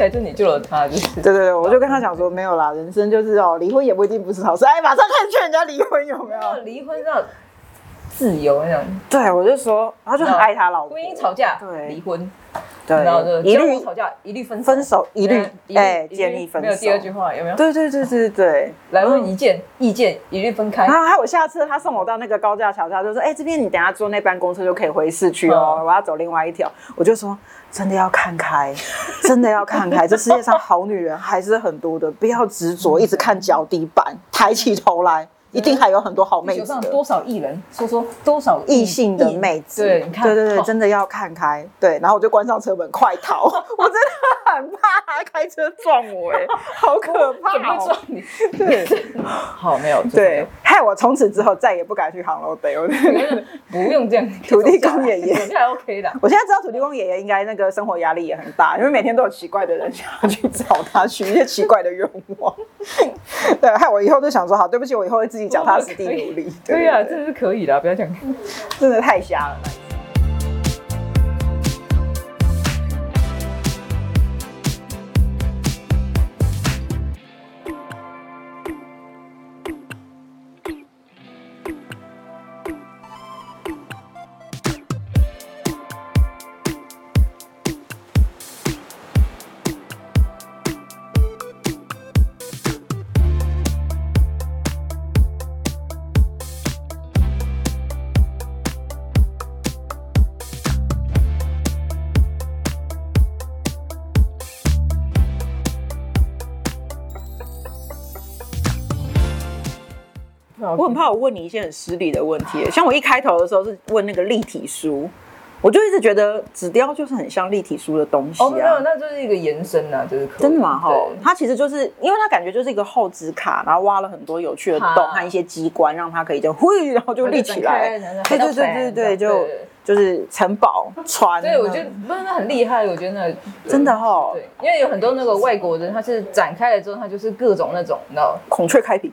起来就你救了他，就是对对对，我就跟他讲说，没有啦，人生就是哦，离婚也不一定不是好事。哎，马上开始劝人家离婚，有没有？离婚要自由那种，对，我就说，然后就很爱他老婆。婚姻吵架，对离婚，对，然后就一律吵架，一律分分手，一律哎建议分手。没有第二句话有没有？对对对对对。来问意见，意见一律分开。然后还有我下次，他送我到那个高架桥下，就说：“哎，这边你等下坐那班公车就可以回市区哦，嗯我要走另外一条。”我就说：“真的要看开，真的要看开，这世界上好女人还是很多的，不要执着一直看脚底板，抬起头来，一定还有很多好妹子。”上多少艺人？说说多少异性的妹子，对，你看，对对对，哦真的要看开。对，然后我就关上车门，快逃！我真的很怕他开车撞我，哎，好可怕哦准备撞！你。对 好，没有对，害我从此之后再也不敢去航楼 day。我不用这样。土地公爷爷走下来 OK 的。我现在知道土地公爷爷应该那个生活压力也很大，因为每天都有奇怪的人想要去找他许一些奇怪的愿望。对，害我以后就想说，好，对不起，我以后会自己脚踏实地努力。对呀，真的是可以的，不要这样。真的太瞎了。我很怕我问你一些很失礼的问题，像我一开头的时候是问那个立体书，我就一直觉得纸雕就是很像立体书的东西哦，没有，啊。那就是一个延伸啊，就是真的吗？哈，它其实就是因为它感觉就是一个厚纸卡，然后挖了很多有趣的洞和一些机关，让它可以就呼，然后就立起来。对对对对对，就就是城堡船。对，我觉得不是那很厉害，我觉得那 真的哈，对，因为有很多那个外国人，他是展开了之后，他就是各种那种，你知道，孔雀开屏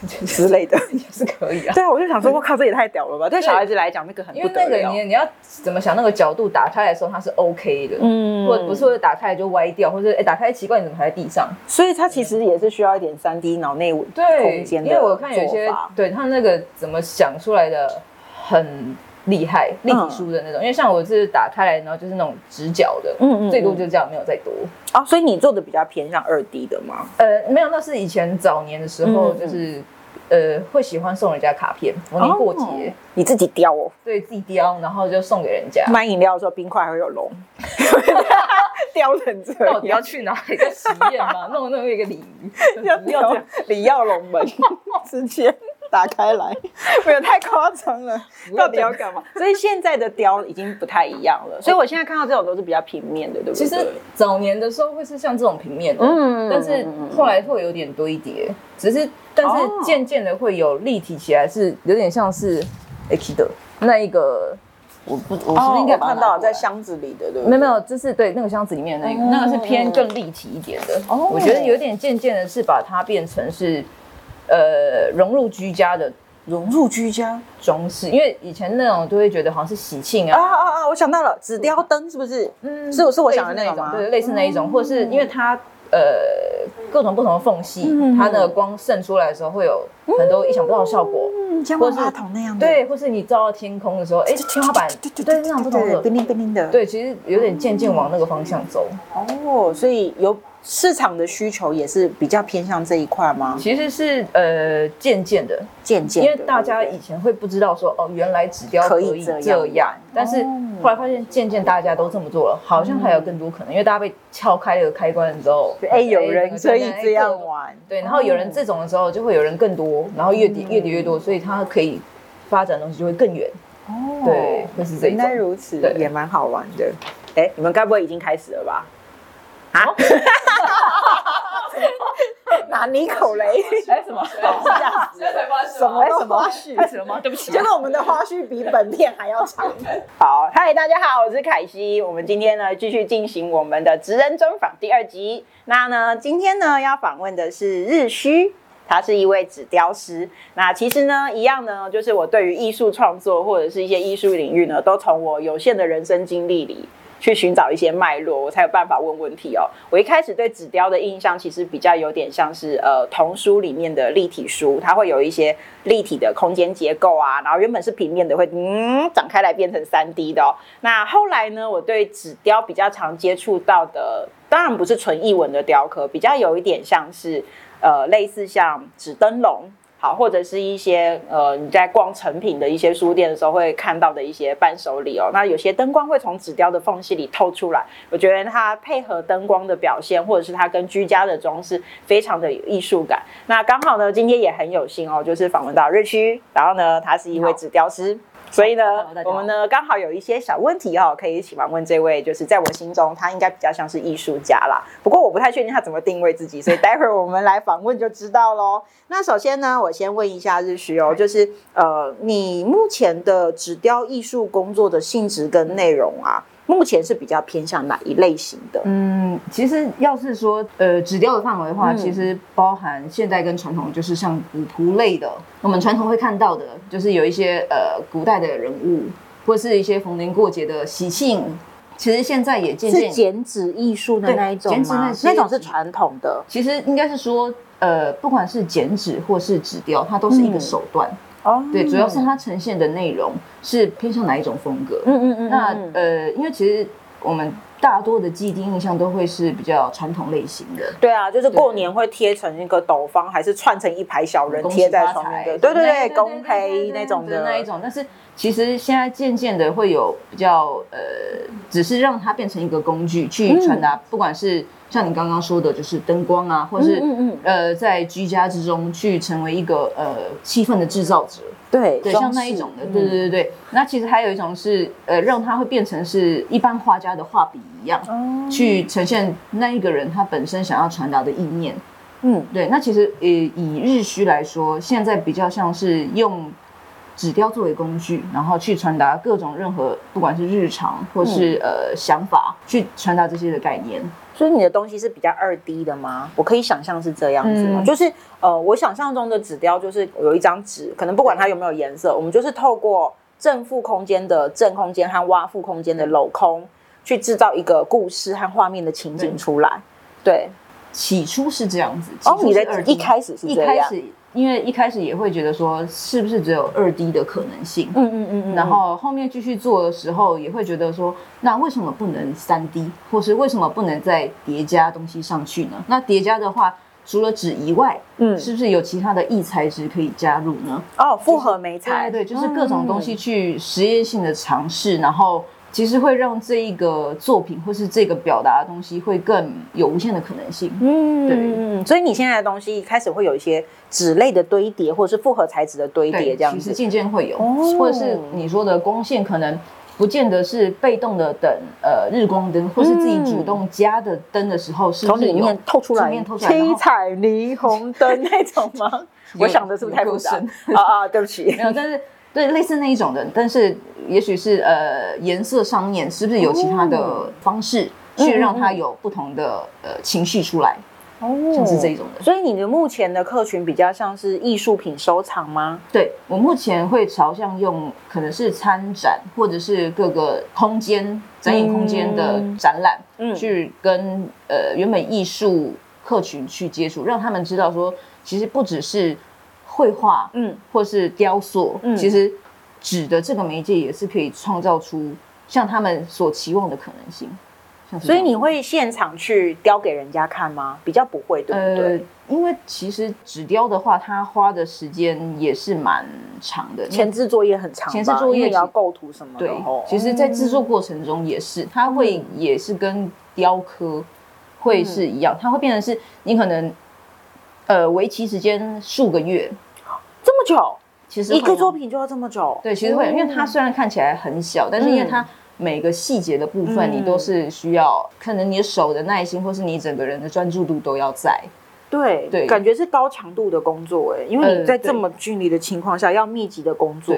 之类的。也是可以啊。对啊，我就想说，我靠，这也太屌了吧！对小孩子来讲，那个很因为那个。你你要怎么想，那个角度打开来的时候，它是 OK 的，嗯或者不是会打开来就歪掉，或者哎打开奇怪，你怎么还在地上？所以它其实也是需要一点三 D 脑内空对，间的因为我看有些对他那个怎么想出来的很厉害，立体书的那种。因为像我是打开来，然后就是那种直角的，嗯嗯嗯最多就这样，没有再多。啊，所以你做的比较偏向二 D 的吗？呃，没有，那是以前早年的时候，就是。呃，会喜欢送人家卡片，逢年过节，哦你自己雕哦。对自己雕，然后就送给人家。买饮料的时候，冰块还会有龙，雕成这样。到底要去哪里？在实验吗？弄弄一个鲤鱼，要不要这样。里耀龙门 直接 打开来，没有太夸张了。到底要干嘛？所以现在的雕已经不太一样了。所以我现在看到这种都是比较平面的，对不对？其实早年的时候会是像这种平面的，嗯但是后来会有点堆叠，只是但是哦渐渐的会有立体起来，是有点像是 X 的那一个，我不我是不哦是应该看到在箱子里的，对不对？没有没有，就是对那个箱子里面的那个，哦那个是偏更立体一点的。哦我觉得有点渐渐的是把它变成是呃融入居家的融入居家装饰，因为以前那种都会觉得好像是喜庆啊啊，啊啊！我想到了，纸雕灯是不是？嗯是是我想的那种，对，类似那一种，或者是因为它呃各种不同的缝隙，嗯它的光渗出来的时候会有很多意想不到的效果。嗯，像或是万花筒那样的，对，或是你照到天空的时候，哎，天花板对对对那种不同的，叮铃叮铃的。对，其实有点渐渐往那个方向走。哦，所以有市场的需求也是比较偏向这一块吗？其实是呃渐渐的，渐渐，因为大家以前会不知道说哦，原来纸雕可以这这样样，但是哦后来发现渐渐大家都这么做了，好像还有更多可能，因为大家被敲开了开关之后，哎，有人可以这样玩。玩，对，然后有人这种的时候，就会有人更多，然后越叠越叠越多，所以它可以发展的东西就会更远。哦对会是这原来种如此，对也蛮好玩的。哎，你们该不会已经开始了吧？啊？拿你口雷？哎，什么？是这样子的什么花絮？开始了吗？对不起结果我们的花絮比本片还要长。好，嗨，大家好，我是凯西。我们今天呢继续进行我们的职人专访第二集。那呢，今天呢要访问的是日虚。他是一位纸雕师。那其实呢，一样呢，就是我对于艺术创作或者是一些艺术领域呢，都从我有限的人生经历里去寻找一些脉络，我才有办法问问题哦。我一开始对纸雕的印象其实比较有点像是呃童书里面的立体书，它会有一些立体的空间结构啊，然后原本是平面的会嗯展开来变成三 D 的哦。那后来呢，我对纸雕比较常接触到的，当然不是纯艺文的雕刻，比较有一点像是呃类似像纸灯笼。好，或者是一些呃，你在逛成品的一些书店的时候会看到的一些伴手礼哦。那有些灯光会从纸雕的缝隙里透出来，我觉得它配合灯光的表现，或者是它跟居家的装饰，非常的有艺术感。那刚好呢，今天也很有幸哦，就是访问到日区，然后呢，他是一位纸雕师。所以呢，我们呢刚好有一些小问题哦，可以一起访问这位，就是在我心中他应该比较像是艺术家啦。不过我不太确定他怎么定位自己，所以待会儿我们来访问就知道喽。那首先呢，我先问一下日徐哦，就是呃，你目前的纸雕艺术工作的性质跟内容啊？目前是比较偏向哪一类型的？嗯，其实要是说呃纸雕的范围的话，其实包含现代跟传统，就是像古图类的。我们传统会看到的，就是有一些呃古代的人物，或是一些逢年过节的喜庆。其实现在也渐渐剪纸艺术的那一种吗？那种是传统的。其实应该是说，呃，不管是剪纸或是纸雕，它都是一个手段。哦，对，主要是它呈现的内容是偏向哪一种风格？嗯嗯嗯。那呃，因为其实我们大多的既定印象都会是比较传统类型的。对啊，就是过年会贴成一个斗方，还是串成一排小人贴在上面的。对对对，公胚那种的那一种。但是其实现在渐渐的会有比较呃，只是让它变成一个工具去传达，不管是。像你刚刚说的，就是灯光啊，或是嗯嗯呃，在居家之中去成为一个呃气氛的制造者，对对，像那一种的，对对对对。那其实还有一种是呃，让它会变成是一般画家的画笔一样，去呈现那一个人他本身想要传达的意念。嗯，对。那其实呃，以日需来说，现在比较像是用纸雕作为工具，然后去传达各种任何不管是日常或是呃想法，去传达这些的概念。所以你的东西是比较二 D 的吗？我可以想象是这样子吗？就是呃，我想象中的纸雕就是有一张纸，可能不管它有没有颜色，我们就是透过正负空间的正空间和挖负空间的镂空，去制造一个故事和画面的情景出来。对，起初是这样子。哦，你的一开始是这样。因为一开始也会觉得说，是不是只有二 D 的可能性？嗯嗯嗯嗯。然后后面继续做的时候，也会觉得说，那为什么不能三 D，或是为什么不能再叠加东西上去呢？那叠加的话，除了纸以外，嗯，是不是有其他的异材质可以加入呢？哦，复合媒材，对，就是各种东西去实验性的尝试，然后。其实会让这一个作品或是这个表达的东西会更有无限的可能性。嗯，对。所以你现在的东西开始会有一些纸类的堆叠，或者是复合材质的堆叠，这样子。其实渐渐会有，或者是你说的光线可能不见得是被动的等呃日光灯，或是自己主动加的灯的时候，是从里面透出来，七彩霓虹灯那种吗？我想的是不是太复杂？啊啊，对不起，没有，但是。对，类似那一种的，但是也许是呃颜色上面是不是有其他的方式去让它有不同的呃情绪出来？哦，像是这一种的。所以你的目前的客群比较像是艺术品收藏吗？对我目前会朝向用可能是参展或者是各个空间展演空间的展览，嗯，去跟呃原本艺术客群去接触，让他们知道说，其实不只是。绘画，嗯，或是雕塑，嗯，其实纸的这个媒介也是可以创造出像他们所期望的可能性。所以你会现场去雕给人家看吗？比较不会，对不对？因为其实纸雕的话，它花的时间也是蛮长的，前置作业很长，前置作业要构图什么的。对，其实，在制作过程中也是，它会也是跟雕刻会是一样，它会变成是你可能呃为期时间数个月。久，其实一个作品就要这么久。对，其实会，因为它虽然看起来很小，但是因为它每个细节的部分，你都是需要，可能你的手的耐心，或是你整个人的专注度都要在。对对，感觉是高强度的工作，哎，因为你在这么距离的情况下，要密集的工作，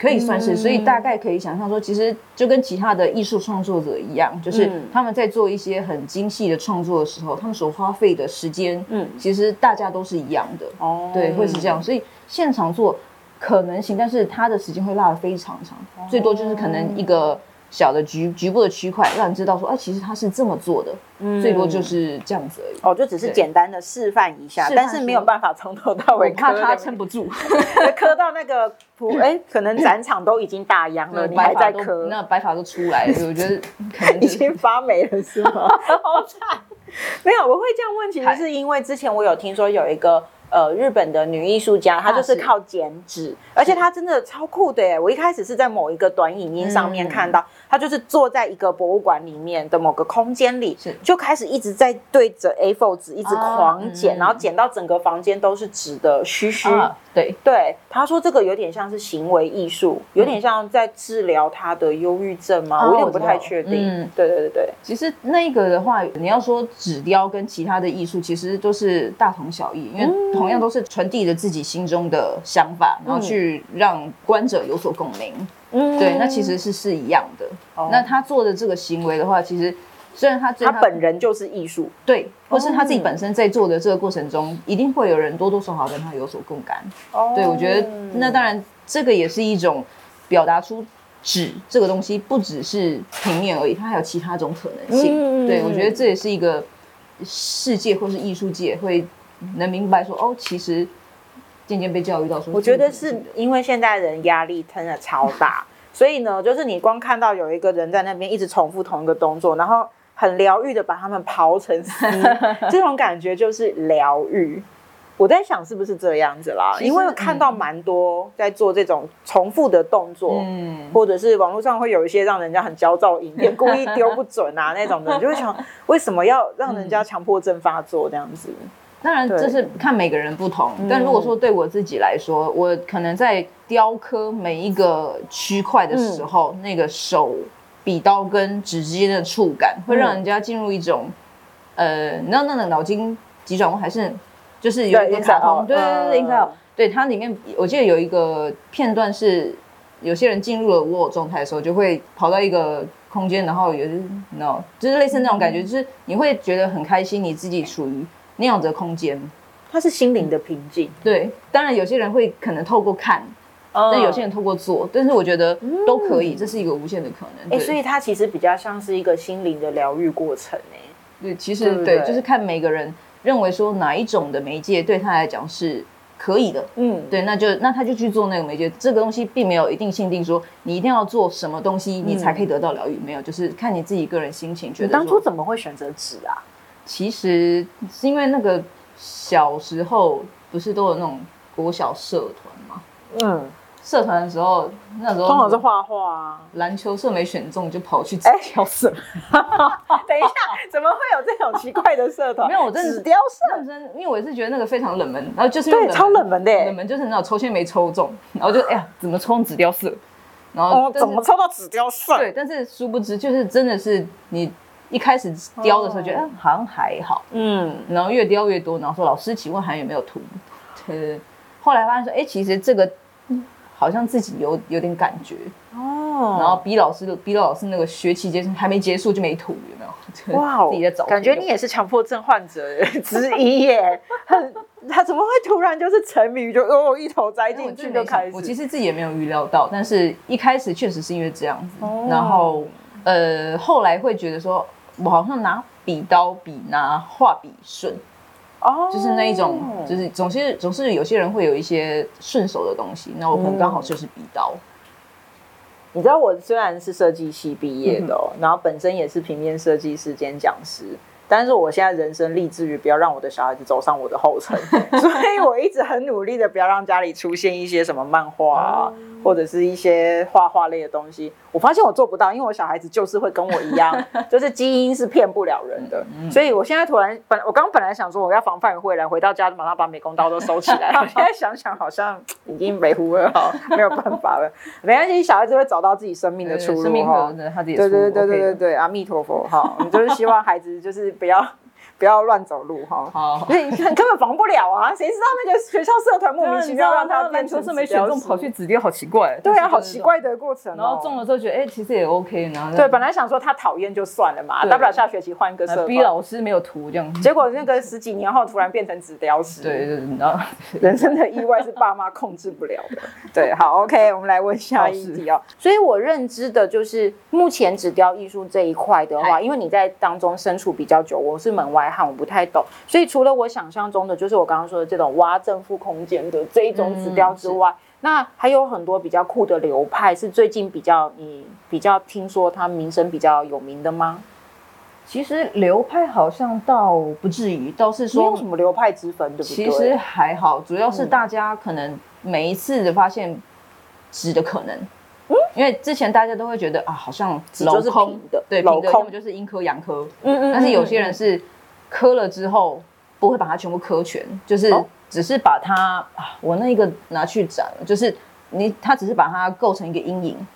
可以算是。所以大概可以想象说，其实就跟其他的艺术创作者一样，就是他们在做一些很精细的创作的时候，他们所花费的时间，嗯，其实大家都是一样的。哦，对，会是这样，所以。现场做可能行，但是它的时间会拉的非常长，最多就是可能一个小的局局部的区块，让你知道说，哎，其实他是这么做的，最多就是这样子而已。哦，就只是简单的示范一下，但是没有办法从头到尾怕他撑不住，磕到那个普，哎，可能展场都已经大烊了，你还在磕，那白发都出来了，我觉得 可能已经发霉了，是吗？好惨。没有，我会这样问，其实是因为之前我有听说有一个。呃，日本的女艺术家，她就是靠剪纸，而且她真的超酷的耶！我一开始是在某一个短影音上面看到，她就是坐在一个博物馆里面的某个空间里，就开始一直在对着 A4 纸一直狂剪，然后剪到整个房间都是纸的须须。对对，他说这个有点像是行为艺术，有点像在治疗他的忧郁症吗？我有点不太确定。嗯，对对对对。其实那个的话，你要说纸雕跟其他的艺术，其实都是大同小异，因为同样都是传递着自己心中的想法，然后去让观者有所共鸣。嗯，对，那其实是是一样的。那他做的这个行为的话，其实。虽然他他本人就是艺术，对，或是他自己本身在做的这个过程中，一定会有人多多少少跟他有所共感。哦，对我觉得那当然这个也是一种表达出纸这个东西不只是平面而已，它还有其他种可能性。对我觉得这也是一个世界或是艺术界会能明白说，哦，其实渐渐被教育到说，我觉得是因为现代人压力真的超大，所以呢，就是你光看到有一个人在那边一直重复同一个动作，然后。很疗愈的把他们刨成丝，这种感觉就是疗愈。我在想是不是这样子啦？因为看到蛮多在做这种重复的动作，嗯，或者是网络上会有一些让人家很焦躁影片，故意丢不准啊 那种的，就会想为什么要让人家强迫症发作这样子？当然这是看每个人不同，但如果说对我自己来说，我可能在雕刻每一个区块的时候，那个手。笔刀跟纸之间的触感，会让人家进入一种，呃，你知道那个脑筋急转弯，还是就是有一个卡通，对对对，应该有。对它里面，我记得有一个片段是，有些人进入了我状态的时候，就会跑到一个空间，然后有，no，就是类似那种感觉，就是你会觉得很开心，你自己处于那样的空间，它是心灵的平静。对，当然有些人会可能透过看。那有些人透过做，但是我觉得都可以，这是一个无限的可能。哎，所以它其实比较像是一个心灵的疗愈过程哎。对，其实对，就是看每个人认为说哪一种的媒介对他来讲是可以的。嗯，对，那就那他就去做那个媒介。这个东西并没有一定限定说你一定要做什么东西你才可以得到疗愈，没有，就是看你自己个人心情。觉得当初怎么会选择纸啊？其实是因为那个小时候不是都有那种国小社团吗？嗯。社团的时候，那时候通常是画画啊，篮球社没选中就跑去纸雕社。等一下，怎么会有这种奇怪的社团？没有，我真的纸雕社，认真，因为我是觉得那个非常冷门，然后就是对超冷门的，冷门就是那种抽签没抽中，然后就哎呀，怎么抽纸雕社？然后怎么抽到纸雕社？对，但是殊不知，就是真的是你一开始雕的时候觉得好像还好，嗯，然后越雕越多，然后说老师，请问还有没有图？对，后来发现说，哎，其实这个。好像自己有有点感觉哦，然后逼老师的逼老师那个学期结束还没结束就没吐，有没有？哇，自己在找，感觉你也是强迫症患者 之一耶。很，他怎么会突然就是沉迷就哦一头栽进去就开始？我其实自己也没有预料到，但是一开始确实是因为这样子，然后呃后来会觉得说我好像拿笔刀比拿画笔顺。哦，就是那一种，就是总是总是有些人会有一些顺手的东西，那我可能刚好就是笔刀。你知道我虽然是设计系毕业的，然后本身也是平面设计师兼讲师。但是我现在人生立志于不要让我的小孩子走上我的后尘，所以我一直很努力的不要让家里出现一些什么漫画啊，或者是一些画画类的东西。我发现我做不到，因为我小孩子就是会跟我一样，就是基因是骗不了人的。所以我现在突然本我刚本来想说我要防范于未然，回到家马上把美工刀都收起来。现在想想好像已经没胡了哈，没有办法了。没关系，小孩子会找到自己生命的出路哈。对对对对对对，阿弥陀佛哈，我们就是希望孩子就是。不要不要乱走路哈。好，你根本防不了啊！谁知道那个学校社团莫名其妙让他篮球是没选中，跑去紫雕，好奇怪。对啊，好奇怪的过程。然后中了之后觉得，哎，其实也 OK。然后对，本来想说他讨厌就算了嘛，大不了下学期换一个社团。逼老师没有图这样。结果那个十几年后突然变成纸雕师。对对，然后人生的意外是爸妈控制不了的。对，好，OK，我们来问下一题哦。所以我认知的就是目前纸雕艺术这一块的话，因为你在当中身处比较久，我是门外汉，我不太懂。所以除了我想象中的，就是我刚刚说的这种挖正负空间的这一种指标之外，那还有很多比较酷的流派，是最近比较你比较听说它名声比较有名的吗？其实流派好像倒不至于，倒是说没有什么流派之分，对不对？其实还好，主要是大家可能每一次的发现值的可能，嗯，因为之前大家都会觉得啊，好像镂空的，对，镂空就是阴科阳科，嗯嗯，但是有些人是。磕了之后不会把它全部磕全，就是只是把它啊，我那一个拿去展了，就是你它只是把它构成一个阴影，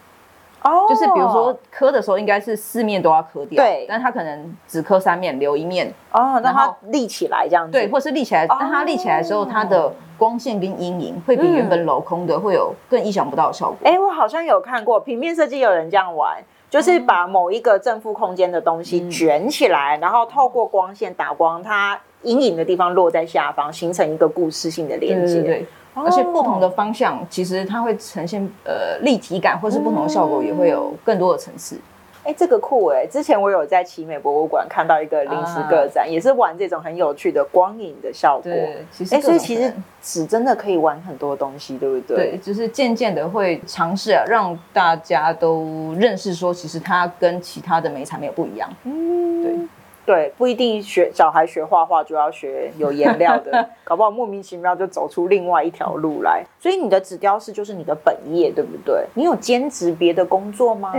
哦，就是比如说磕的时候应该是四面都要磕掉，对，但它可能只磕三面留一面，哦，让它立起来这样子，对，或是立起来，但它立起来的时候，它的光线跟阴影会比原本镂空的会有更意想不到的效果。哎，我好像有看过平面设计有人这样玩。就是把某一个正负空间的东西卷起来，然后透过光线打光，它阴影的地方落在下方，形成一个故事性的连接。对，而且不同的方向，其实它会呈现呃立体感，或是不同的效果，也会有更多的层次。哎，这个酷哎！之前我有在奇美博物馆看到一个临时个展，也是玩这种很有趣的光影的效果。对，哎，所以其实纸真的可以玩很多东西，对不对？对，就是渐渐的会尝试啊，让大家都认识说，其实它跟其他的美材没有不一样。嗯，对。对，不一定学小孩学画画就要学有颜料的，搞不好莫名其妙就走出另外一条路来。所以你的纸雕师就是你的本业，对不对？你有兼职别的工作吗？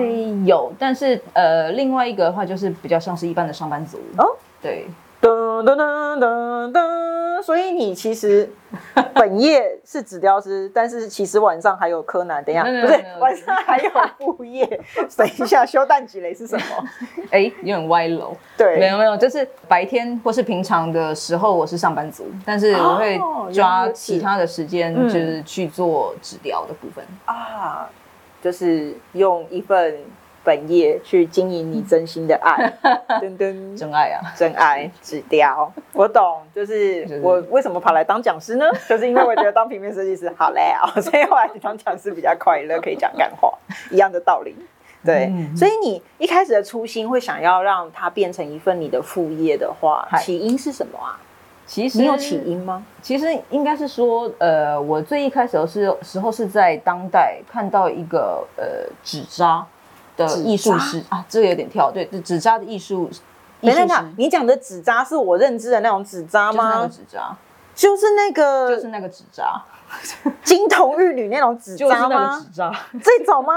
有，但是呃，另外一个的话就是比较像是一般的上班族哦。对。噔噔噔噔噔，所以你其实本业是纸雕师，但是其实晚上还有柯南。等一下，不是晚上还有副业。等一下，修蛋几雷是什么？哎，有点歪楼。对，没有没有，就是白天或是平常的时候我是上班族，但是我会抓其他的时间，就是去做纸雕的部分啊，就是用一份。本业去经营你真心的爱，噔噔，真爱啊，真爱。纸雕，我懂，就是我为什么跑来当讲师呢？就是因为我觉得当平面设计师好累啊，所以后来当讲师比较快乐，可以讲干话，一样的道理。对，所以你一开始的初心会想要让它变成一份你的副业的话，起因是什么啊？其实你有起因吗？其实应该是说，呃，我最一开始的是时候是在当代看到一个呃纸扎。的艺术师啊，这个有点跳，对，纸扎的艺术。等等看，你讲的纸扎是我认知的那种纸扎吗？纸扎就是那个，就是那个纸扎，金童玉女那种纸扎吗？纸扎这种吗？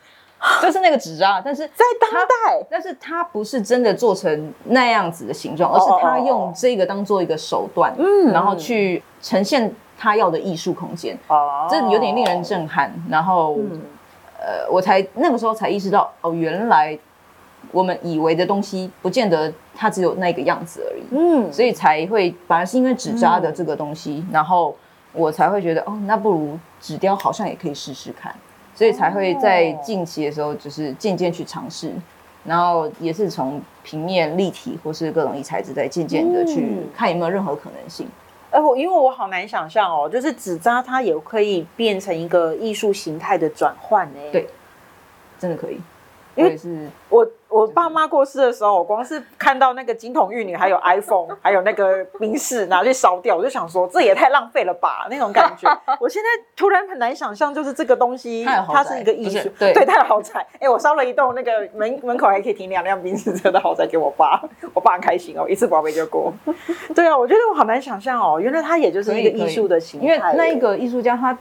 就是那个纸扎，但是在当代，但是它不是真的做成那样子的形状，而是他用这个当做一个手段，嗯，然后去呈现他要的艺术空间。哦，这有点令人震撼。然后。呃，我才那个时候才意识到，哦，原来我们以为的东西，不见得它只有那个样子而已。嗯，所以才会，反而是因为纸扎的这个东西，然后我才会觉得，哦，那不如纸雕好像也可以试试看，所以才会在近期的时候，就是渐渐去尝试，然后也是从平面、立体或是各种异材质，在渐渐的去看有没有任何可能性。哎，我因为我好难想象哦，就是纸扎它也可以变成一个艺术形态的转换呢。对，真的可以，因为是我。我爸妈过世的时候，我光是看到那个金童玉女，还有 iPhone，还有那个冰室拿去烧掉，我就想说，这也太浪费了吧，那种感觉。我现在突然很难想象，就是这个东西，它是一个艺术，对，太豪宅。哎，我烧了一栋那个门门口还可以停两辆冰室车的豪宅给我爸，我爸很开心哦，一次宝贝就过。对啊，我觉得我好难想象哦，原来它也就是一个艺术的形态。因为那一个艺术家他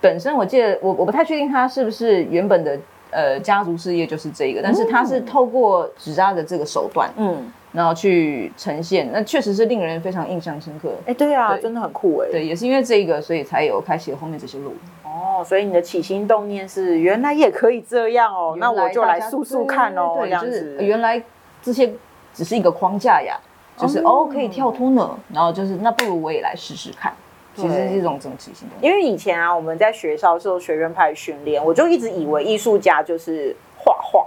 本身，我记得我我不太确定他是不是原本的。呃，家族事业就是这个，但是他是透过纸扎的这个手段，嗯，然后去呈现，那确实是令人非常印象深刻。哎，对啊，真的很酷哎。对，也是因为这个，所以才有开启了后面这些路。哦，所以你的起心动念是原来也可以这样哦，那我就来速速看哦，这样子。原来这些只是一个框架呀。就是哦可以跳脱呢，然后就是那不如我也来试试看。其实是一种整体性的。因为以前啊，我们在学校受学院派训练，我就一直以为艺术家就是画画，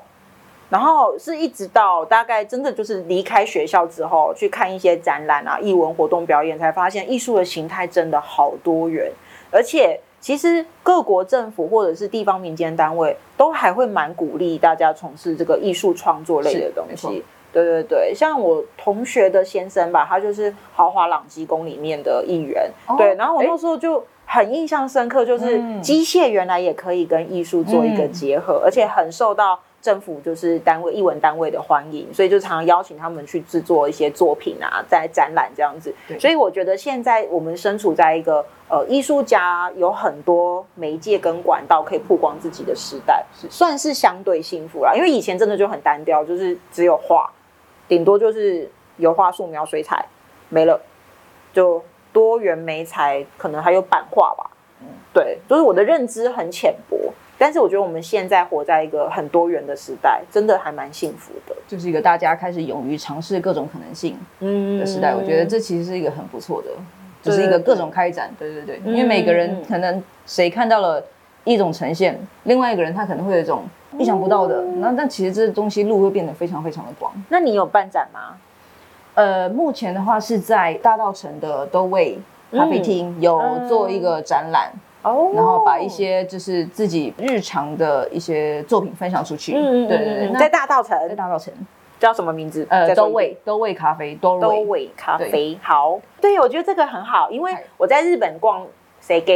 然后是一直到大概真的就是离开学校之后，去看一些展览啊、艺文活动表演，才发现艺术的形态真的好多元，而且。其实各国政府或者是地方民间单位都还会蛮鼓励大家从事这个艺术创作类的东西。对对对，像我同学的先生吧，他就是豪华朗基宫里面的一员。对，然后我那时候就很印象深刻，就是机械原来也可以跟艺术做一个结合，而且很受到。政府就是单位、艺文单位的欢迎，所以就常常邀请他们去制作一些作品啊，在展览这样子。所以我觉得现在我们身处在一个呃艺术家有很多媒介跟管道可以曝光自己的时代，算是相对幸福啦。因为以前真的就很单调，就是只有画，顶多就是油画、素描、水彩没了，就多元媒材，可能还有版画吧。嗯，对，就是我的认知很浅薄。但是我觉得我们现在活在一个很多元的时代，真的还蛮幸福的。就是一个大家开始勇于尝试各种可能性的时代。我觉得这其实是一个很不错的，就是一个各种开展。对对对，因为每个人可能谁看到了一种呈现，另外一个人他可能会有一种意想不到的。那但其实这东西路会变得非常非常的广。那你有办展吗？呃，目前的话是在大道城的都味咖啡厅有做一个展览。哦，然后把一些就是自己日常的一些作品分享出去。嗯对对对，在大道城，在大道城叫什么名字？呃，都味都味咖啡，都味咖啡。好，对，我觉得这个很好，因为我在日本逛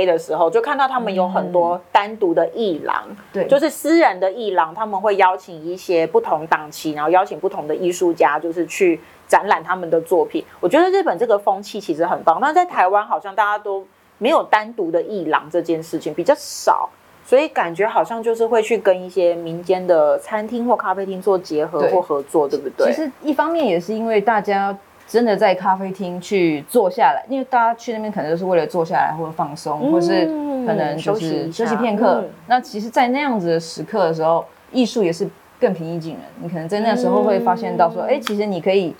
的时候，就看到他们有很多单独的艺廊，对，就是私人的艺廊，他们会邀请一些不同档期，然后邀请不同的艺术家，就是去展览他们的作品。我觉得日本这个风气其实很棒，那在台湾好像大家都。没有单独的艺廊这件事情比较少，所以感觉好像就是会去跟一些民间的餐厅或咖啡厅做结合或合作，对不对？其实一方面也是因为大家真的在咖啡厅去坐下来，因为大家去那边可能都是为了坐下来或者放松，或是可能就是休息片刻。那其实，在那样子的时刻的时候，艺术也是更平易近人。你可能在那时候会发现到说，哎，其实你可以。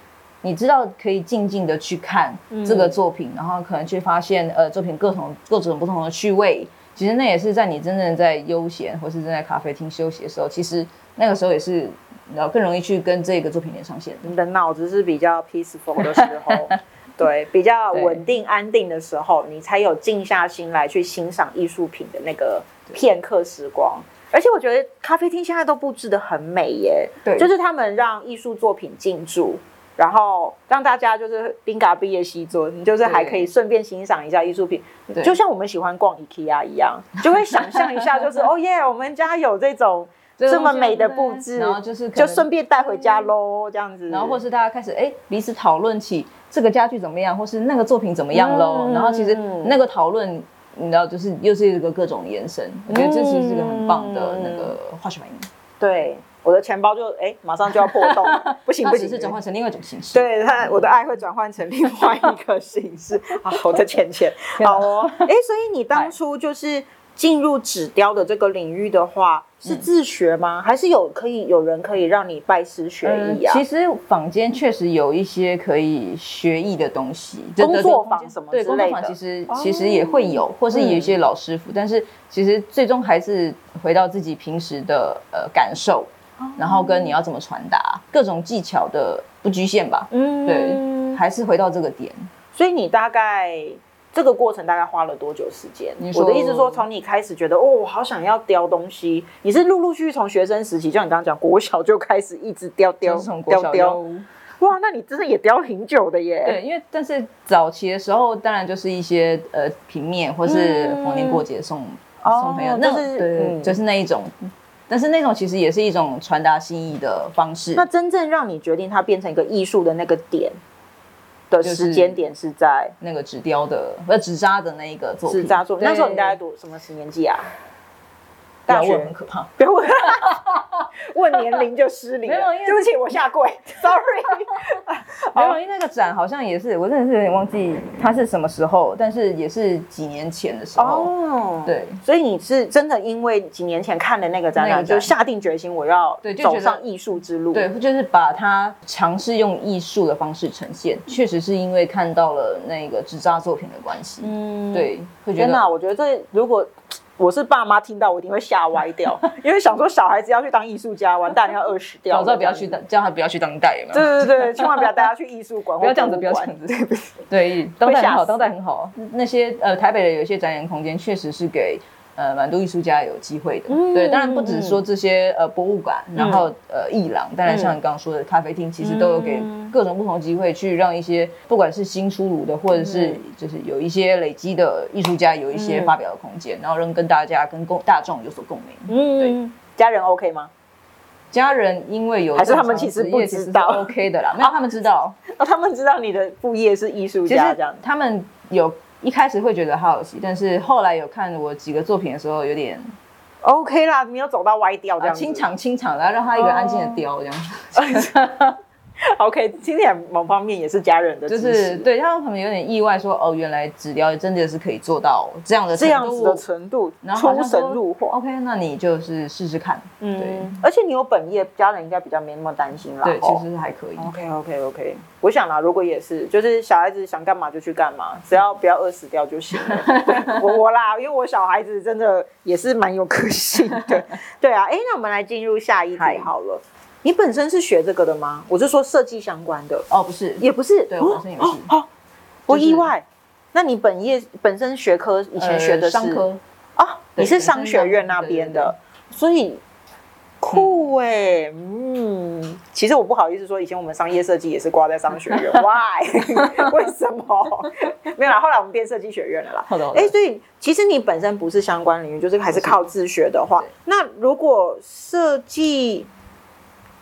你知道可以静静的去看这个作品，然后可能去发现呃作品各种各种不同的趣味。其实那也是在你真正在悠闲或是正在咖啡厅休息的时候，其实那个时候也是然后更容易去跟这个作品连上线。你的脑子是比较 peaceful 的时候，对，比较稳定安定的时候，你才有静下心来去欣赏艺术品的那个片刻时光。而且我觉得咖啡厅现在都布置的很美耶，对，就是他们让艺术作品进驻。然后让大家就是宾嘎毕业西尊，你就是还可以顺便欣赏一下艺术品，就像我们喜欢逛 IKEA 一样，就会想象一下，就是 哦耶，我们家有这种这么美的布置，然后就是就顺便带回家喽，这样子。然后或是大家开始哎彼此讨论起这个家具怎么样，或是那个作品怎么样喽。然后其实那个讨论，你知道，就是又是一个各种延伸。我觉得这其实是个很棒的那个化学反应。对。我的钱包就哎，马上就要破洞，不行 不行，是转换成另外一种形式。对他，我的爱会转换成另外一个形式。啊，我的钱钱，好哦。哎，所以你当初就是进入纸雕的这个领域的话，是自学吗？还是有可以有人可以让你拜师学艺啊？其实坊间确实有一些可以学艺的东西，工作坊什么对，工作坊其实其实也会有，或是有一些老师傅，但是其实最终还是回到自己平时的呃感受。然后跟你要怎么传达各种技巧的不局限吧，嗯，对，还是回到这个点。所以你大概这个过程大概花了多久时间？我的意思说，从你开始觉得哦，我好想要雕东西，你是陆陆续续从学生时期，就像你刚刚讲国小就开始一直雕雕雕雕，哇，那你真的也雕挺久的耶。对，因为但是早期的时候，当然就是一些呃平面或是逢年过节送送朋友，那是对，就是那一种。但是那种其实也是一种传达心意的方式。那真正让你决定它变成一个艺术的那个点的时间点是在那个纸雕的呃纸扎的那一个作纸扎作品。那时候你大概读什么时年纪啊？大学很可怕，不要问。问年龄就失礼了。对不起，我下跪，sorry。没有，因为那个展好像也是，我真的是有点忘记它是什么时候，但是也是几年前的时候。哦，对，所以你是真的因为几年前看的那个展览，就下定决心我要对走上艺术之路。对，就是把它尝试用艺术的方式呈现，确实是因为看到了那个纸扎作品的关系。嗯，对，会觉得，我觉得这如果。我是爸妈，听到我一定会吓歪掉，因为想说小孩子要去当艺术家，完蛋要饿死掉。早知道不要去当，叫他不要去当代嘛。对对对，千万不要带他去艺术馆，不要这样子，不要这样子。对，当代很好，当代很好。那些呃，台北的有一些展演空间，确实是给。呃，蛮多艺术家有机会的，对，当然不只是说这些呃博物馆，然后呃艺廊，当然像你刚刚说的咖啡厅，其实都有给各种不同机会去让一些不管是新出炉的，或者是就是有一些累积的艺术家有一些发表的空间，然后让跟大家跟共大众有所共鸣。嗯，对，家人 OK 吗？家人因为有还是他们其实不知道。OK 的啦，没有他们知道，那 他们知道你的副业是艺术家，这样。他们有。一开始会觉得好奇，但是后来有看我几个作品的时候，有点 OK 啦，没有走到歪掉这样，清场清场，然后让他一个安静的雕这样。OK，今天某方面也是家人的，就是对他们可能有点意外，说哦，原来纸雕真的是可以做到这样的这样子的程度，然后出神入化。OK，那你就是试试看。嗯，对，而且你有本业，家人应该比较没那么担心啦。对，其实还可以。OK，OK，OK。我想啦，如果也是，就是小孩子想干嘛就去干嘛，只要不要饿死掉就行了。我我啦，因为我小孩子真的也是蛮有个性的。对啊，哎，那我们来进入下一题好了。你本身是学这个的吗？我是说设计相关的哦，不是，也不是，对，我本身也是。好，不意外。那你本业本身学科以前学的是商科啊？你是商学院那边的，所以酷哎，嗯。其实我不好意思说，以前我们商业设计也是挂在商学院。Why？为什么？没有啦，后来我们变设计学院了啦。好的。哎，所以其实你本身不是相关领域，就是还是靠自学的话，那如果设计。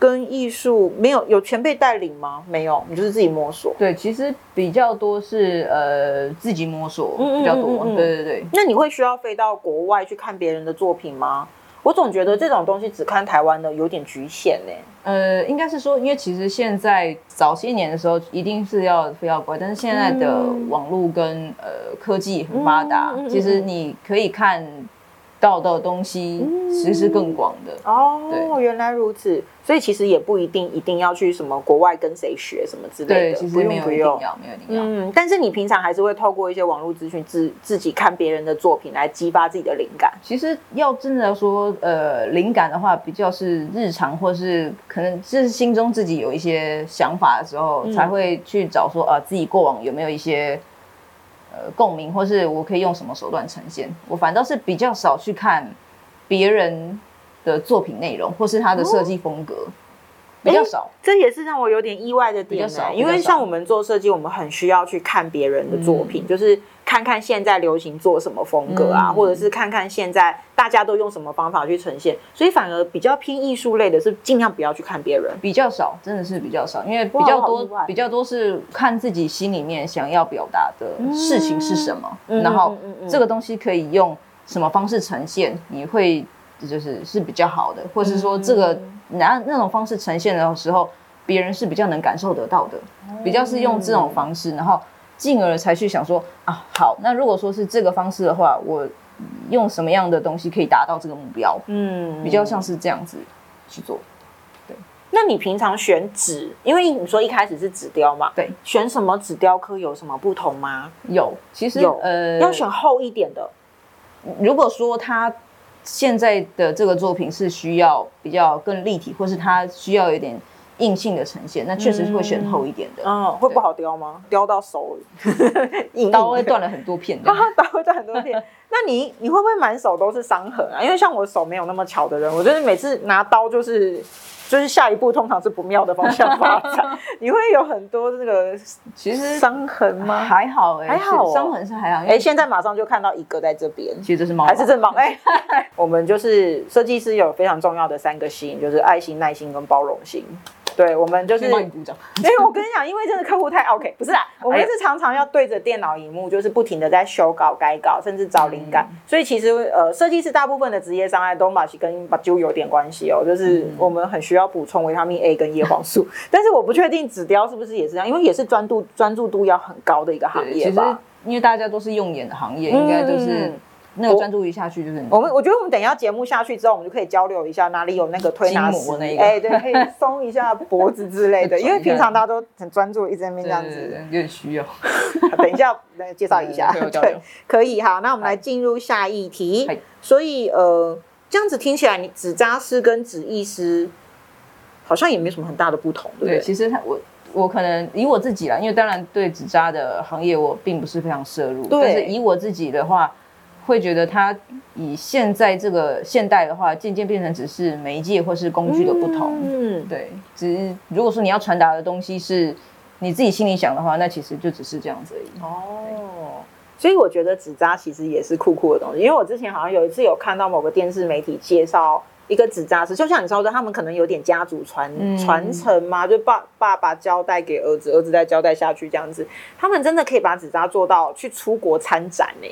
跟艺术没有有前辈带领吗？没有，你就是自己摸索。对，其实比较多是呃自己摸索比较多。对对对。那你会需要飞到国外去看别人的作品吗？我总觉得这种东西只看台湾的有点局限呢。呃，应该是说，因为其实现在早些年的时候一定是要飞到国外，但是现在的网络跟呃科技很发达，其实你可以看。到的东西其实是更广的哦，原来如此，所以其实也不一定一定要去什么国外跟谁学什么之类的，其实没有一定要，没有一定要。嗯，但是你平常还是会透过一些网络资讯自自己看别人的作品来激发自己的灵感。其实要真的说，呃，灵感的话，比较是日常或是可能是心中自己有一些想法的时候，才会去找说，呃，自己过往有没有一些。呃，共鸣，或是我可以用什么手段呈现？我反倒是比较少去看别人的作品内容，或是他的设计风格，比较少。这也是让我有点意外的点，因为像我们做设计，我们很需要去看别人的作品，就是。看看现在流行做什么风格啊，或者是看看现在大家都用什么方法去呈现，所以反而比较偏艺术类的，是尽量不要去看别人，比较少，真的是比较少，因为比较多比较多是看自己心里面想要表达的事情是什么，然后这个东西可以用什么方式呈现，你会就是是比较好的，或是说这个拿那种方式呈现的时候，别人是比较能感受得到的，比较是用这种方式，然后。进而才去想说啊，好，那如果说是这个方式的话，我用什么样的东西可以达到这个目标？嗯，比较像是这样子去做。对，那你平常选纸，因为你说一开始是纸雕嘛，对，选什么纸雕科有什么不同吗？有，其实有，呃，要选厚一点的。如果说他现在的这个作品是需要比较更立体，或是它需要有点。硬性的呈现，那确实是会选厚一点的。嗯，会不好雕吗？雕到手，刀会断了很多片。刀会断很多片。那你你会不会满手都是伤痕啊？因为像我手没有那么巧的人，我就是每次拿刀就是就是下一步通常是不妙的方向发展。你会有很多那个其实伤痕吗？还好哎，还好，伤痕是还好。哎，现在马上就看到一个在这边，其实这是猫，还是这猫？哎，我们就是设计师有非常重要的三个心，就是爱心、耐心跟包容心。对，我们就是帮你鼓掌。因为我跟你讲，因为真的客户太 OK，不是啦，我们是常常要对着电脑荧幕，就是不停的在修稿、改稿，甚至找灵感。所以其实呃，设计师大部分的职业伤害都马其跟把就有点关系哦，就是我们很需要补充维他命 A 跟叶黄素。但是我不确定纸雕是不是也是这样，因为也是专注专注度要很高的一个行业吧。因为大家都是用眼的行业，应该就是。那个专注一下去就是我们，我觉得我们等一下节目下去之后，我们就可以交流一下哪里有那个推拿师，哎，对，可以松一下脖子之类的。因为平常大家都很专注，一直在那边这样子，有点需要。等一下来介绍一下，对，可以哈。那我们来进入下一题。所以呃，这样子听起来，你纸扎师跟纸艺师好像也没什么很大的不同，对不对？其实他我我可能以我自己啦，因为当然对纸扎的行业我并不是非常摄入，但是以我自己的话。会觉得它以现在这个现代的话，渐渐变成只是媒介或是工具的不同。嗯，对，只是如果说你要传达的东西是你自己心里想的话，那其实就只是这样子而已。哦，所以我觉得纸扎其实也是酷酷的东西，因为我之前好像有一次有看到某个电视媒体介绍一个纸扎师，就像你说的，他们可能有点家族传传承嘛，就爸爸爸交代给儿子，儿子再交代下去这样子，他们真的可以把纸扎做到去出国参展呢。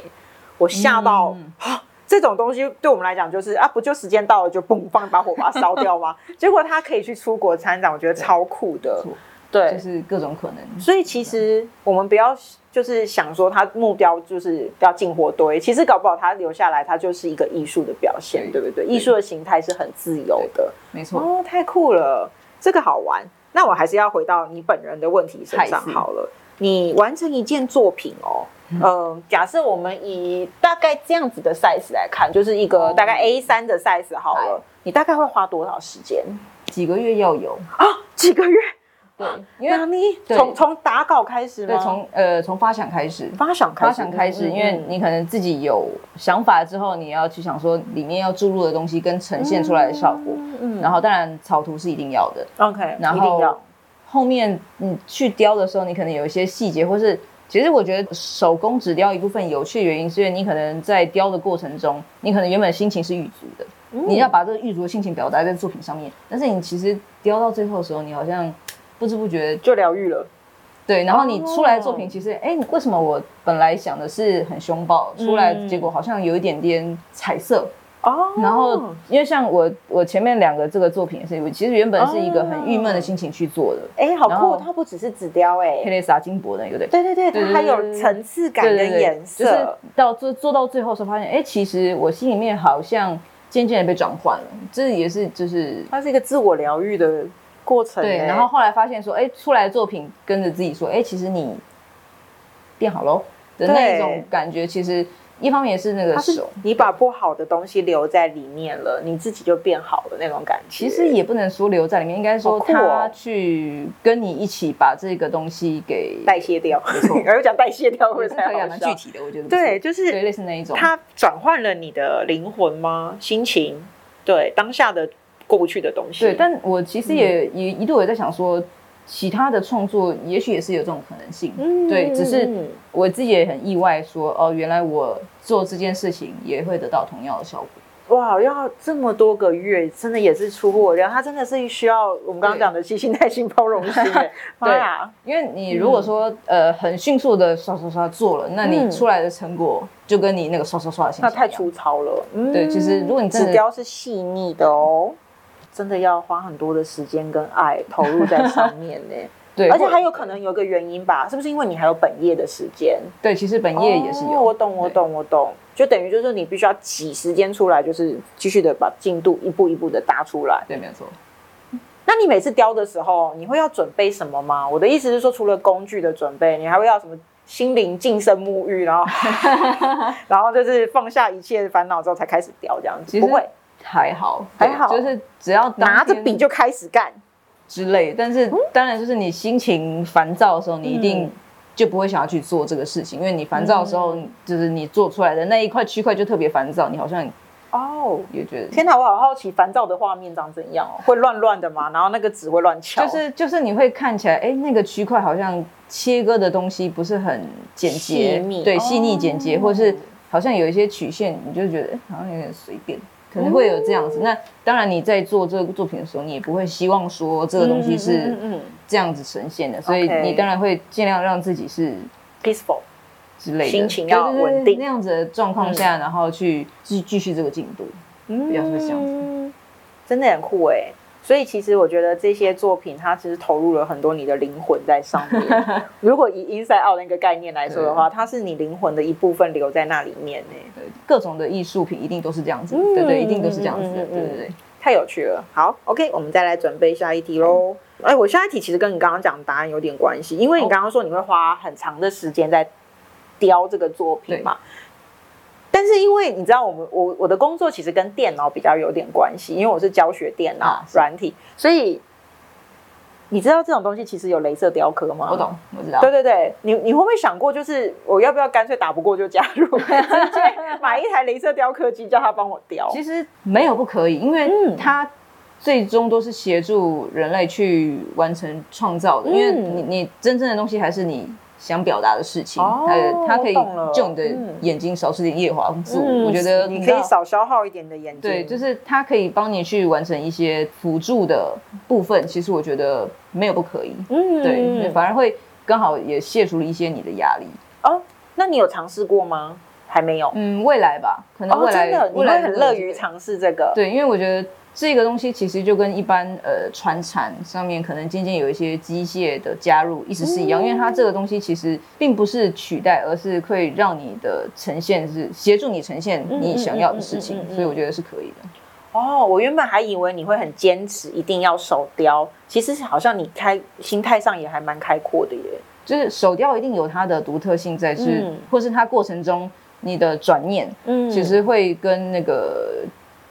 我吓到啊！这种东西对我们来讲就是啊，不就时间到了就嘣放一把火把它烧掉吗？结果他可以去出国参展，我觉得超酷的。对，就是各种可能。所以其实我们不要就是想说他目标就是要进货堆，其实搞不好他留下来，他就是一个艺术的表现，对不对？艺术的形态是很自由的，没错。哦，太酷了，这个好玩。那我还是要回到你本人的问题身上好了。你完成一件作品哦。嗯，假设我们以大概这样子的 size 来看，就是一个大概 A 三的 size 好了。你大概会花多少时间？几个月要有啊？几个月？对，因为你从从打稿开始对，从呃从发想开始，发想开发想开始，因为你可能自己有想法之后，你要去想说里面要注入的东西跟呈现出来的效果。嗯，然后当然草图是一定要的。OK，然后后面你去雕的时候，你可能有一些细节或是。其实我觉得手工只雕一部分有趣的原因，是因为你可能在雕的过程中，你可能原本心情是玉足的，你要把这个玉足的心情表达在作品上面。但是你其实雕到最后的时候，你好像不知不觉就疗愈了。对，然后你出来的作品，其实哎，为什么我本来想的是很凶暴，出来结果好像有一点点彩色。哦，然后因为像我，我前面两个这个作品也是，其实原本是一个很郁闷的心情去做的。哎，好酷！它不只是纸雕，哎，黑雷撒金箔的那个，对，对对对，它还有层次感的颜色。就是到做做到最后时候，发现，哎，其实我心里面好像渐渐的被转换了。这也是就是它是一个自我疗愈的过程。对，然后后来发现说，哎，出来的作品跟着自己说，哎，其实你变好喽的那种感觉，其实。一方面也是那个手，你把不好的东西留在里面了，你自己就变好了那种感觉。其实也不能说留在里面，应该说他去跟你一起把这个东西给代谢掉。没错，而讲代谢掉会是可以蛮具体的，我觉得。对，就是类似那一种。它转换了你的灵魂吗？心情？对，当下的过不去的东西。对，但我其实也也一度也在想说。其他的创作也许也是有这种可能性，对，只是我自己也很意外，说哦，原来我做这件事情也会得到同样的效果。哇，要这么多个月，真的也是出乎我料。他真的是需要我们刚刚讲的细心、耐心、包容心。对啊，因为你如果说呃很迅速的刷刷刷做了，那你出来的成果就跟你那个刷刷刷那太粗糙了。对，其实如果你纸雕是细腻的哦。真的要花很多的时间跟爱投入在上面呢。对，而且还有可能有个原因吧，是不是因为你还有本业的时间？对，其实本业也是有。我懂，我懂，我懂。就等于就是你必须要挤时间出来，就是继续的把进度一步一步的搭出来。对，没错。那你每次雕的时候，你会要准备什么吗？我的意思是说，除了工具的准备，你还会要什么心灵净身沐浴，然后 然后就是放下一切烦恼之后才开始雕这样子？不会。还好，还好，就是只要拿着笔就开始干。之类。但是当然，就是你心情烦躁的时候，你一定就不会想要去做这个事情，因为你烦躁的时候，就是你做出来的那一块区块就特别烦躁，你好像哦。也觉得天哪，我好好奇烦躁的画面长怎样哦，会乱乱的吗？然后那个纸会乱翘，就是就是你会看起来，哎，那个区块好像切割的东西不是很简洁，对，细腻简洁，或是好像有一些曲线，你就觉得好像有点随便。可能会有这样子。那当然你在做这个作品的时候，你也不会希望说这个东西是这样子呈现的，所以你当然会尽量让自己是 peaceful 之类的，心情要稳定。那样子的状况下，然后去继继续这个进度，比较是这样子，真的很酷哎。所以其实我觉得这些作品，它其实投入了很多你的灵魂在上面。如果以 inside out 那个概念来说的话，它是你灵魂的一部分留在那里面呢。对，各种的艺术品一定都是这样子，对对，一定都是这样子的，对对对。太有趣了。好，OK，我们再来准备下一题喽。哎，我下一题其实跟你刚刚讲的答案有点关系，因为你刚刚说你会花很长的时间在雕这个作品嘛。但是因为你知道，我们我我的工作其实跟电脑比较有点关系，因为我是教学电脑软体，所以你知道这种东西其实有镭射雕刻吗？我懂，我知道。对对对，你你会不会想过，就是我要不要干脆打不过就加入，直接买一台镭射雕刻机，叫他帮我雕？其实没有不可以，因为它最终都是协助人类去完成创造的，因为你你真正的东西还是你。想表达的事情，呃，他可以就你的眼睛少吃点叶黄素，我觉得你可以少消耗一点的眼睛。对，就是它可以帮你去完成一些辅助的部分。其实我觉得没有不可以，嗯，对，反而会刚好也卸除了一些你的压力。哦，那你有尝试过吗？还没有。嗯，未来吧，可能未来你会很乐于尝试这个。对，因为我觉得。这个东西其实就跟一般呃船产上面可能渐渐有一些机械的加入，意思是一样，因为它这个东西其实并不是取代，而是可以让你的呈现是协助你呈现你想要的事情，所以我觉得是可以的。哦，我原本还以为你会很坚持一定要手雕，其实好像你开心态上也还蛮开阔的耶。就是手雕一定有它的独特性在，是或是它过程中你的转念，嗯，其实会跟那个。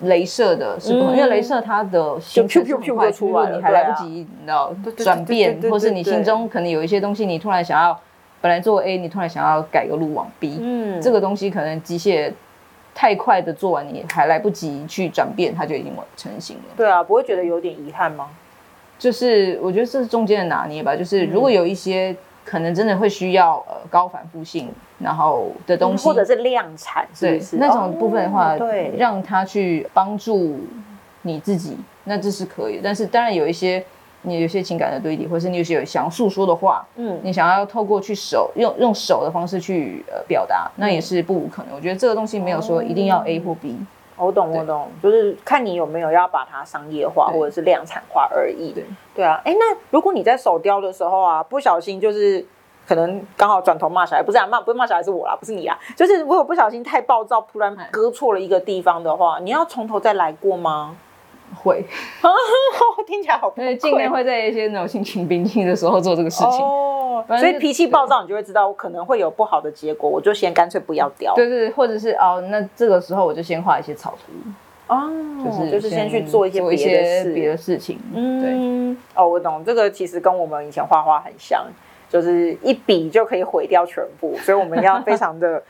镭射的是不同，因为镭射它的心跳很快，如果你还来不及，你知道转变，或是你心中可能有一些东西，你突然想要本来做 A，你突然想要改个路往 B，嗯，这个东西可能机械太快的做完，你还来不及去转变，它就已经成型了。对啊，不会觉得有点遗憾吗？就是我觉得这是中间的拿捏吧，就是如果有一些。可能真的会需要呃高反复性，然后的东西，或者是量产，对那种部分的话，对，让他去帮助你自己，那这是可以。但是当然有一些你有些情感的堆叠，或是你有些想要诉说的话，嗯，你想要透过去手用用手的方式去呃表达，那也是不无可能。我觉得这个东西没有说一定要 A 或 B。我懂，我懂，就是看你有没有要把它商业化或者是量产化而已。对，对啊。哎，那如果你在手雕的时候啊，不小心就是可能刚好转头骂小孩，不是啊，骂不是骂小孩是我啦，不是你啊。就是如果不小心太暴躁，突然割错了一个地方的话，你要从头再来过吗？会，听起来好。对，尽量会在一些那种心情平静的时候做这个事情。所以脾气暴躁，你就会知道我可能会有不好的结果，我就先干脆不要雕。对对，或者是哦，那这个时候我就先画一些草图哦，就是就是先去做一些别的事，别的事情。嗯，对。哦，我懂，这个其实跟我们以前画画很像，就是一笔就可以毁掉全部，所以我们要非常的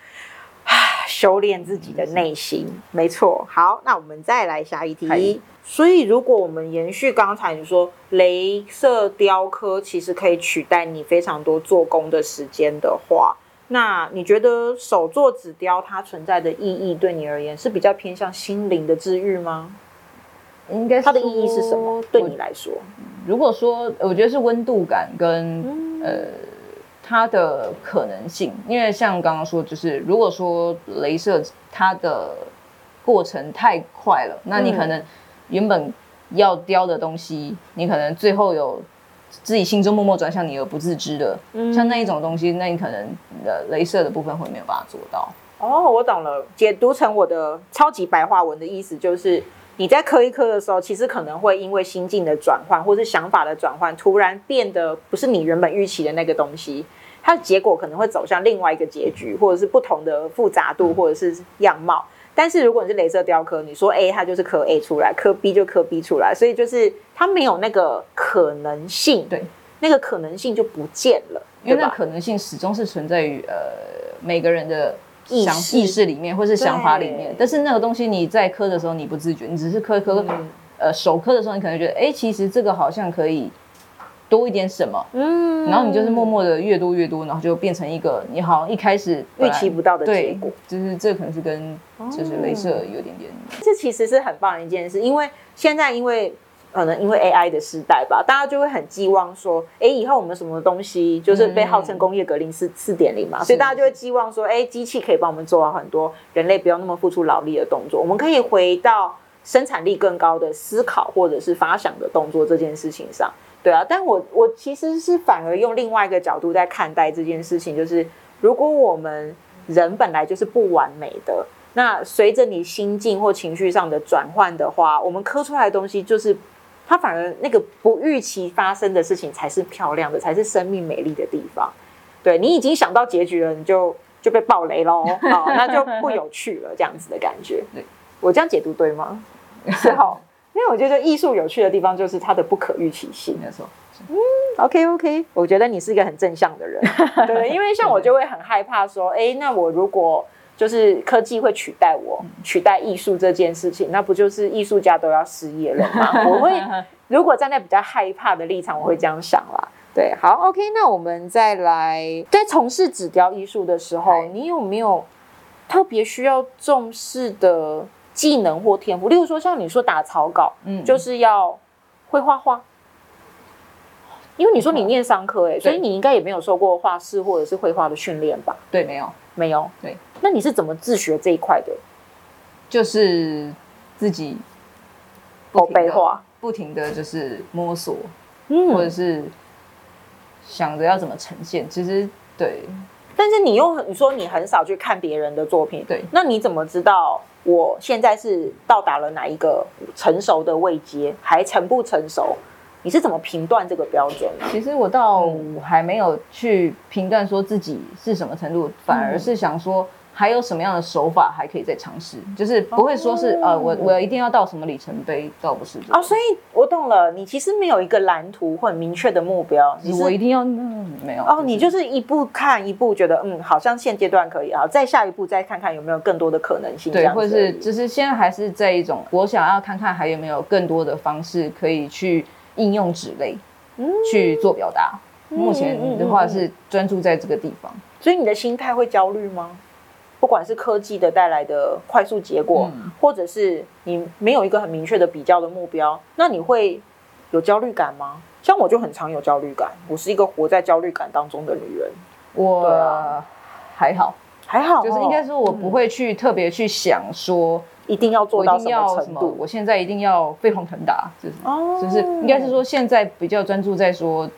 修炼自己的内心。没错。好，那我们再来下一题。所以，如果我们延续刚才你说，镭射雕刻其实可以取代你非常多做工的时间的话，那你觉得手做纸雕它存在的意义，对你而言是比较偏向心灵的治愈吗？应该它的意义是什么？对你来说，如果说我觉得是温度感跟呃它的可能性，因为像刚刚说，就是如果说镭射它的过程太快了，那你可能。原本要雕的东西，你可能最后有自己心中默默转向你而不自知的，像那一种东西，那你可能呃镭射的部分会没有办法做到。哦，我懂了，解读成我的超级白话文的意思就是，你在磕一磕的时候，其实可能会因为心境的转换或是想法的转换，突然变得不是你原本预期的那个东西，它的结果可能会走向另外一个结局，或者是不同的复杂度或者是样貌。但是如果你是镭射雕刻，你说 A 它就是刻 A 出来，刻 B 就刻 B 出来，所以就是它没有那个可能性，对，那个可能性就不见了，因为那可能性始终是存在于呃每个人的意意识里面或是想法里面，但是那个东西你在刻的时候你不自觉，你只是刻刻呃手刻的时候，你可能觉得哎，其实这个好像可以多一点什么，嗯，然后你就是默默的越多越多，然后就变成一个你好像一开始预期不到的结果，就是这可能是跟就是镭射有点点，这其实是很棒的一件事，因为现在因为可能因为 AI 的时代吧，大家就会很寄望说，哎，以后我们什么东西就是被号称工业革命四四点零嘛，所以大家就会寄望说，哎，机器可以帮我们做到很多人类不要那么付出劳力的动作，我们可以回到生产力更高的思考或者是发想的动作这件事情上。对啊，但我我其实是反而用另外一个角度在看待这件事情，就是如果我们人本来就是不完美的，那随着你心境或情绪上的转换的话，我们磕出来的东西就是它反而那个不预期发生的事情才是漂亮的，才是生命美丽的地方。对你已经想到结局了，你就就被暴雷喽，好，那就不有趣了，这样子的感觉。对我这样解读对吗？是好。因为我觉得艺术有趣的地方就是它的不可预期性。没错，嗯，OK OK，我觉得你是一个很正向的人。对，因为像我就会很害怕说，哎，那我如果就是科技会取代我，取代艺术这件事情，那不就是艺术家都要失业了吗？我会 如果站在比较害怕的立场，我会这样想啦。对，好，OK，那我们再来在从事纸雕艺术的时候，你有没有特别需要重视的？技能或天赋，例如说像你说打草稿，嗯，就是要会画画，因为你说你念商科，哎，所以你应该也没有受过画室或者是绘画的训练吧？对，没有，没有。对，那你是怎么自学这一块的？就是自己不背画，不停的就是摸索，嗯，或者是想着要怎么呈现。其实对，但是你又你说你很少去看别人的作品，对，那你怎么知道？我现在是到达了哪一个成熟的位阶，还成不成熟？你是怎么评断这个标准呢？其实我倒还没有去评断说自己是什么程度，反而是想说。还有什么样的手法还可以再尝试？就是不会说是呃，我我一定要到什么里程碑，倒不是哦。所以我懂了，你其实没有一个蓝图或很明确的目标。我一定要没有哦，你就是一步看一步，觉得嗯，好像现阶段可以啊，再下一步再看看有没有更多的可能性。对，或者是只是现在还是在一种，我想要看看还有没有更多的方式可以去应用纸类去做表达。目前的话是专注在这个地方，所以你的心态会焦虑吗？不管是科技的带来的快速结果，或者是你没有一个很明确的比较的目标，那你会有焦虑感吗？像我就很常有焦虑感，我是一个活在焦虑感当中的女人。我还好，还好，就是应该说，我不会去特别去想说一定要做到什么程度。我现在一定要飞黄腾达，就是就是应该是说现在比较专注在说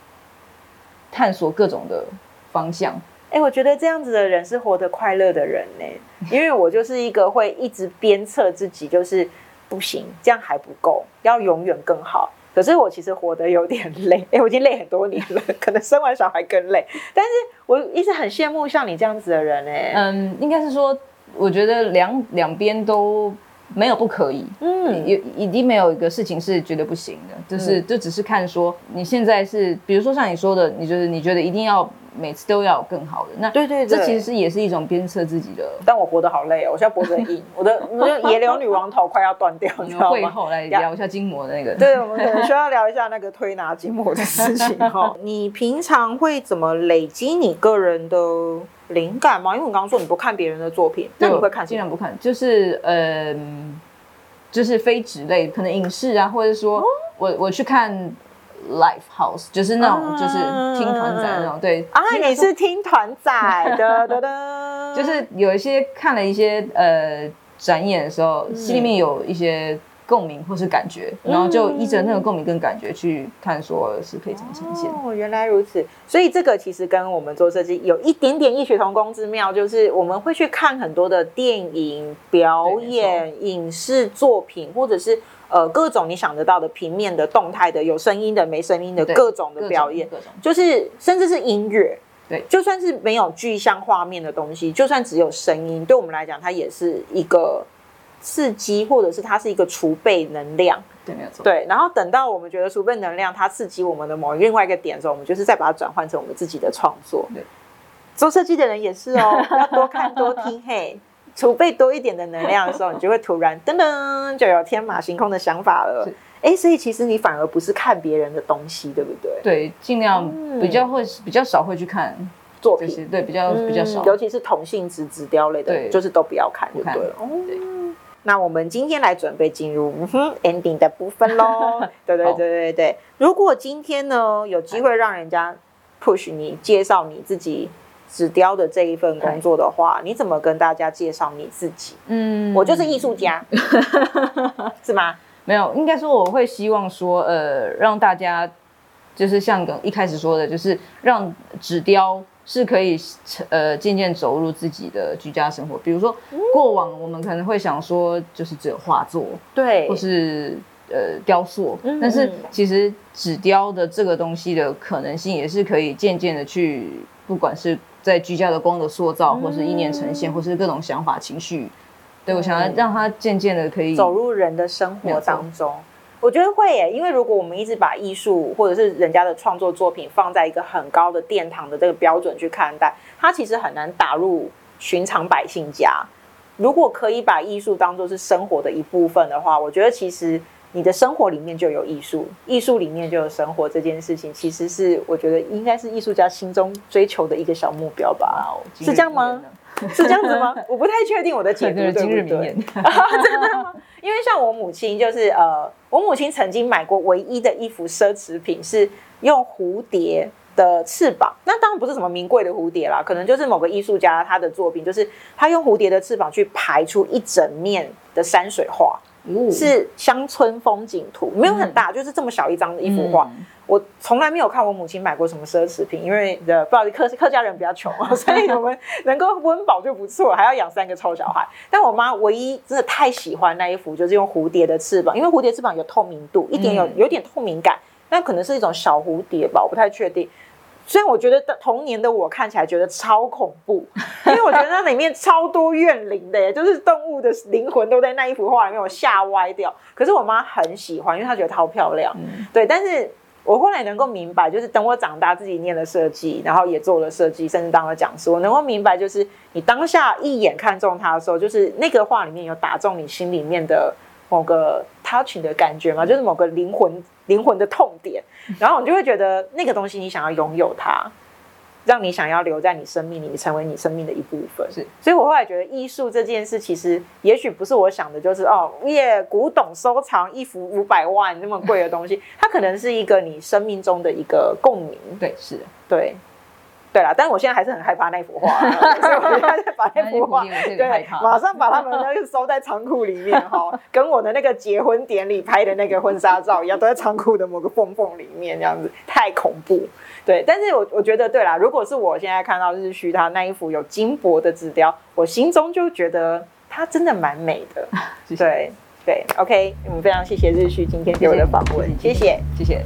探索各种的方向。哎，我觉得这样子的人是活得快乐的人呢，因为我就是一个会一直鞭策自己，就是不行，这样还不够，要永远更好。可是我其实活得有点累，哎，我已经累很多年了，可能生完小孩更累。但是我一直很羡慕像你这样子的人，哎，嗯，应该是说，我觉得两两边都没有不可以，嗯，有已经没有一个事情是绝对不行的，就是就只是看说你现在是，比如说像你说的，你就是你觉得一定要。每次都要有更好的，那对对，这其实也是一种鞭策自己的。但我活得好累哦，我现在脖子很硬，我的我的野柳女王头快要断掉，你知道吗？会后来聊一下筋膜的那个。对，我们可能需要聊一下那个推拿筋膜的事情哈。你平常会怎么累积你个人的灵感吗？因为我刚刚说你不看别人的作品，那你会看？尽量不看，就是呃，就是非纸类，可能影视啊，或者说我我去看。Live House 就是那种，就是听团仔那种，对。啊，你是听团仔的，的的，就是有一些看了一些呃展演的时候，心里面有一些共鸣或是感觉，然后就依着那个共鸣跟感觉去探索是可以怎么呈现。哦，原来如此，所以这个其实跟我们做设计有一点点异曲同工之妙，就是我们会去看很多的电影表演、影视作品，或者是。呃，各种你想得到的平面的、动态的、有声音的、没声音的各种的表演，各种就是甚至是音乐，对，就算是没有具象画面的东西，就算只有声音，对我们来讲，它也是一个刺激，或者是它是一个储备能量，对，没有错。对，然后等到我们觉得储备能量它刺激我们的某另外一个点的时候，我们就是再把它转换成我们自己的创作。对，做设计的人也是哦，要多看多听，嘿。储备多一点的能量的时候，你就会突然噔噔就有天马行空的想法了。哎，所以其实你反而不是看别人的东西，对不对？对，尽量比较会比较少会去看作品，对，比较比较少，尤其是同性质纸雕类的，就是都不要看就对了。那我们今天来准备进入 ending 的部分喽。对对对对对，如果今天呢有机会让人家 push 你介绍你自己纸雕的这一份工作的话，你怎么跟大家介绍你自己？嗯，我就是艺术家，是吗？没有，应该说我会希望说，呃，让大家就是像刚一开始说的，就是让纸雕。是可以呃渐渐走入自己的居家生活，比如说过往我们可能会想说就是只有画作，对，或是呃雕塑，但是其实纸雕的这个东西的可能性也是可以渐渐的去，不管是在居家的光的塑造，或是意念呈现，或是各种想法情绪，对我想要让它渐渐的可以走入人的生活当中。我觉得会耶，因为如果我们一直把艺术或者是人家的创作作品放在一个很高的殿堂的这个标准去看待，它其实很难打入寻常百姓家。如果可以把艺术当做是生活的一部分的话，我觉得其实你的生活里面就有艺术，艺术里面就有生活这件事情，其实是我觉得应该是艺术家心中追求的一个小目标吧？是这样吗？是这样子吗？我不太确定我的解读对不对？真的吗？因为像我母亲，就是呃，我母亲曾经买过唯一的一幅奢侈品，是用蝴蝶的翅膀。那当然不是什么名贵的蝴蝶啦，可能就是某个艺术家他的作品，就是他用蝴蝶的翅膀去排出一整面的山水画，是乡村风景图，没有很大，就是这么小一张的一幅画。我从来没有看我母亲买过什么奢侈品，因为的不好意思，客客家人比较穷啊，所以我们能够温饱就不错，还要养三个臭小孩。但我妈唯一真的太喜欢那一幅，就是用蝴蝶的翅膀，因为蝴蝶翅膀有透明度，一点有有点透明感，但可能是一种小蝴蝶吧，我不太确定。虽然我觉得童年的我看起来觉得超恐怖，因为我觉得那里面超多怨灵的，耶，就是动物的灵魂都在那一幅画里面，我吓歪掉。可是我妈很喜欢，因为她觉得超漂亮。对，但是。我后来能够明白，就是等我长大，自己念了设计，然后也做了设计，甚至当了讲师，我能够明白，就是你当下一眼看中它的时候，就是那个画里面有打中你心里面的某个 touching 的感觉嘛，就是某个灵魂灵魂的痛点，然后你就会觉得那个东西你想要拥有它。让你想要留在你生命里，成为你生命的一部分。是，所以我后来觉得艺术这件事，其实也许不是我想的，就是哦，耶，古董收藏一幅五百万那么贵的东西，它可能是一个你生命中的一个共鸣。对，是，对。对啦，但是我现在还是很害怕那幅画，所以我现在把那幅画，对，马上把它们都收在仓库里面哈，跟我的那个结婚典礼拍的那个婚纱照一样，都在仓库的某个缝缝里面，这样子太恐怖。对，但是我我觉得对啦，如果是我现在看到日旭他那一幅有金箔的纸雕，我心中就觉得它真的蛮美的。对对，OK，我们非常谢谢日旭今天给我的访问，谢谢谢谢。